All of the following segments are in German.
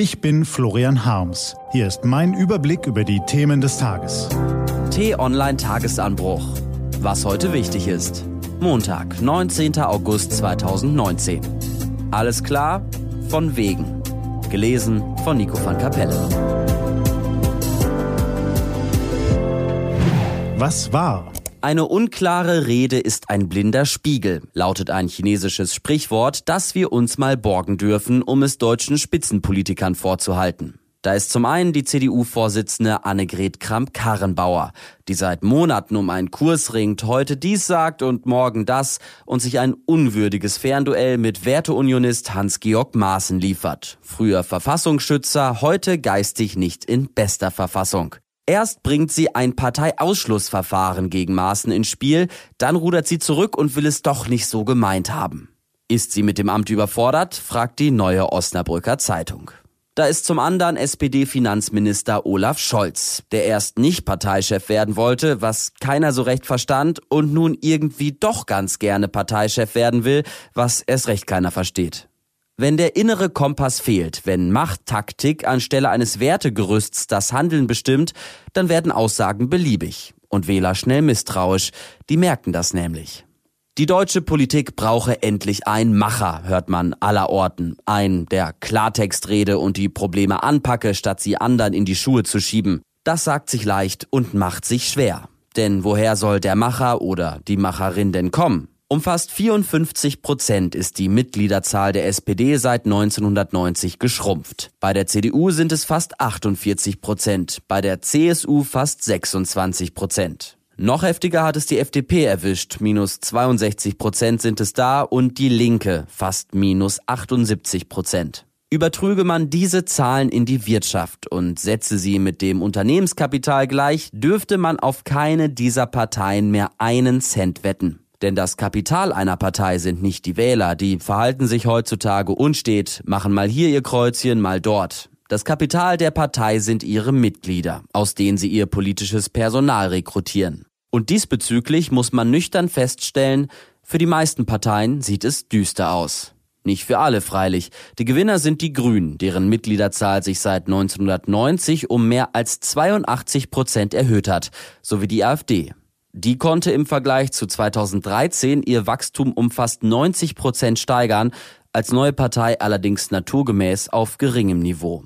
Ich bin Florian Harms. Hier ist mein Überblick über die Themen des Tages. T-Online Tagesanbruch. Was heute wichtig ist. Montag, 19. August 2019. Alles klar? Von wegen. Gelesen von Nico van Kapelle. Was war? Eine unklare Rede ist ein blinder Spiegel, lautet ein chinesisches Sprichwort, das wir uns mal borgen dürfen, um es deutschen Spitzenpolitikern vorzuhalten. Da ist zum einen die CDU-Vorsitzende Annegret Kramp-Karrenbauer, die seit Monaten um einen Kurs ringt, heute dies sagt und morgen das und sich ein unwürdiges Fernduell mit Werteunionist Hans-Georg Maaßen liefert. Früher Verfassungsschützer, heute geistig nicht in bester Verfassung. Erst bringt sie ein Parteiausschlussverfahren gegen Maaßen ins Spiel, dann rudert sie zurück und will es doch nicht so gemeint haben. Ist sie mit dem Amt überfordert? fragt die neue Osnabrücker Zeitung. Da ist zum anderen SPD-Finanzminister Olaf Scholz, der erst nicht Parteichef werden wollte, was keiner so recht verstand, und nun irgendwie doch ganz gerne Parteichef werden will, was erst recht keiner versteht. Wenn der innere Kompass fehlt, wenn Machttaktik anstelle eines Wertegerüsts das Handeln bestimmt, dann werden Aussagen beliebig und Wähler schnell misstrauisch. Die merken das nämlich. Die deutsche Politik brauche endlich ein Macher, hört man allerorten. Ein, der Klartext rede und die Probleme anpacke, statt sie anderen in die Schuhe zu schieben. Das sagt sich leicht und macht sich schwer. Denn woher soll der Macher oder die Macherin denn kommen? Um fast 54 Prozent ist die Mitgliederzahl der SPD seit 1990 geschrumpft. Bei der CDU sind es fast 48 Prozent, bei der CSU fast 26 Prozent. Noch heftiger hat es die FDP erwischt, minus 62 Prozent sind es da und die Linke fast minus 78 Prozent. Übertrüge man diese Zahlen in die Wirtschaft und setze sie mit dem Unternehmenskapital gleich, dürfte man auf keine dieser Parteien mehr einen Cent wetten. Denn das Kapital einer Partei sind nicht die Wähler, die verhalten sich heutzutage unstet, machen mal hier ihr Kreuzchen, mal dort. Das Kapital der Partei sind ihre Mitglieder, aus denen sie ihr politisches Personal rekrutieren. Und diesbezüglich muss man nüchtern feststellen, für die meisten Parteien sieht es düster aus. Nicht für alle freilich. Die Gewinner sind die Grünen, deren Mitgliederzahl sich seit 1990 um mehr als 82 Prozent erhöht hat, sowie die AfD. Die konnte im Vergleich zu 2013 ihr Wachstum um fast 90 Prozent steigern, als neue Partei allerdings naturgemäß auf geringem Niveau.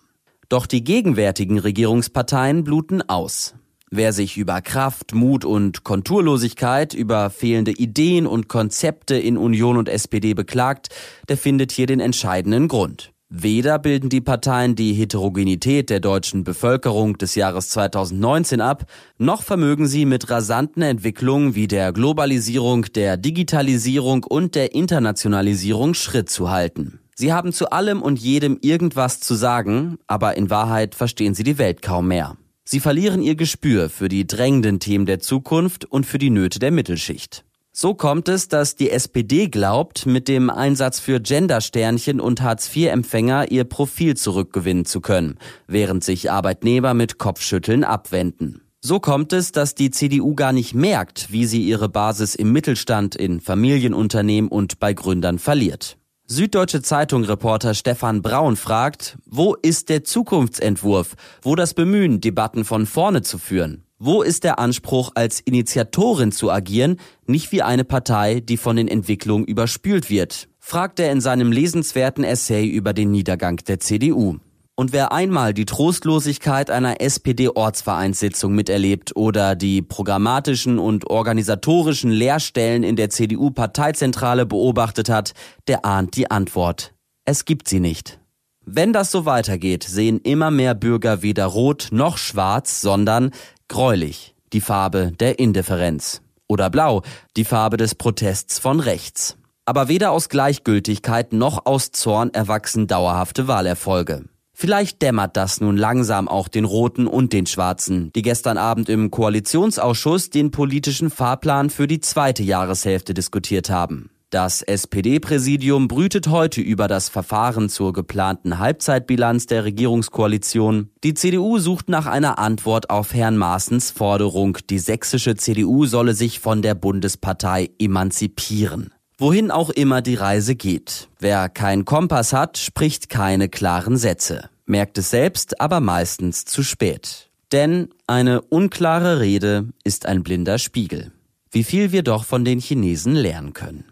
Doch die gegenwärtigen Regierungsparteien bluten aus. Wer sich über Kraft, Mut und Konturlosigkeit, über fehlende Ideen und Konzepte in Union und SPD beklagt, der findet hier den entscheidenden Grund. Weder bilden die Parteien die Heterogenität der deutschen Bevölkerung des Jahres 2019 ab, noch vermögen sie mit rasanten Entwicklungen wie der Globalisierung, der Digitalisierung und der Internationalisierung Schritt zu halten. Sie haben zu allem und jedem irgendwas zu sagen, aber in Wahrheit verstehen sie die Welt kaum mehr. Sie verlieren ihr Gespür für die drängenden Themen der Zukunft und für die Nöte der Mittelschicht. So kommt es, dass die SPD glaubt, mit dem Einsatz für Gendersternchen und Hartz-IV-Empfänger ihr Profil zurückgewinnen zu können, während sich Arbeitnehmer mit Kopfschütteln abwenden. So kommt es, dass die CDU gar nicht merkt, wie sie ihre Basis im Mittelstand, in Familienunternehmen und bei Gründern verliert. Süddeutsche Zeitung-Reporter Stefan Braun fragt, wo ist der Zukunftsentwurf, wo das Bemühen, Debatten von vorne zu führen? Wo ist der Anspruch, als Initiatorin zu agieren, nicht wie eine Partei, die von den Entwicklungen überspült wird? fragt er in seinem lesenswerten Essay über den Niedergang der CDU. Und wer einmal die Trostlosigkeit einer SPD-Ortsvereinssitzung miterlebt oder die programmatischen und organisatorischen Leerstellen in der CDU-Parteizentrale beobachtet hat, der ahnt die Antwort. Es gibt sie nicht. Wenn das so weitergeht, sehen immer mehr Bürger weder rot noch schwarz, sondern Gräulich, die Farbe der Indifferenz. Oder blau, die Farbe des Protests von rechts. Aber weder aus Gleichgültigkeit noch aus Zorn erwachsen dauerhafte Wahlerfolge. Vielleicht dämmert das nun langsam auch den Roten und den Schwarzen, die gestern Abend im Koalitionsausschuss den politischen Fahrplan für die zweite Jahreshälfte diskutiert haben. Das SPD-Präsidium brütet heute über das Verfahren zur geplanten Halbzeitbilanz der Regierungskoalition. Die CDU sucht nach einer Antwort auf Herrn Maaßens Forderung, die sächsische CDU solle sich von der Bundespartei emanzipieren. Wohin auch immer die Reise geht. Wer keinen Kompass hat, spricht keine klaren Sätze. merkt es selbst aber meistens zu spät. Denn eine unklare Rede ist ein blinder Spiegel. Wie viel wir doch von den Chinesen lernen können.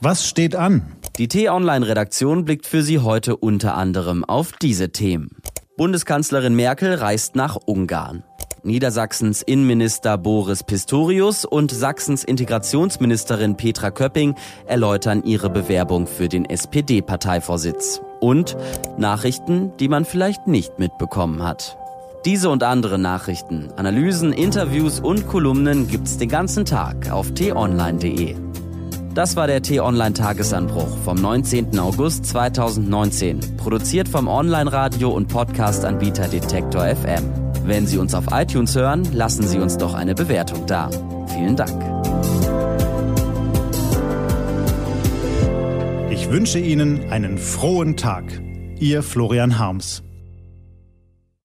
Was steht an? Die T-Online-Redaktion blickt für Sie heute unter anderem auf diese Themen. Bundeskanzlerin Merkel reist nach Ungarn. Niedersachsens Innenminister Boris Pistorius und Sachsens Integrationsministerin Petra Köpping erläutern ihre Bewerbung für den SPD-Parteivorsitz. Und Nachrichten, die man vielleicht nicht mitbekommen hat. Diese und andere Nachrichten, Analysen, Interviews und Kolumnen gibt's den ganzen Tag auf t-online.de. Das war der T-Online Tagesanbruch vom 19. August 2019, produziert vom Online-Radio und Podcast-Anbieter Detektor FM. Wenn Sie uns auf iTunes hören, lassen Sie uns doch eine Bewertung da. Vielen Dank. Ich wünsche Ihnen einen frohen Tag. Ihr Florian Harms.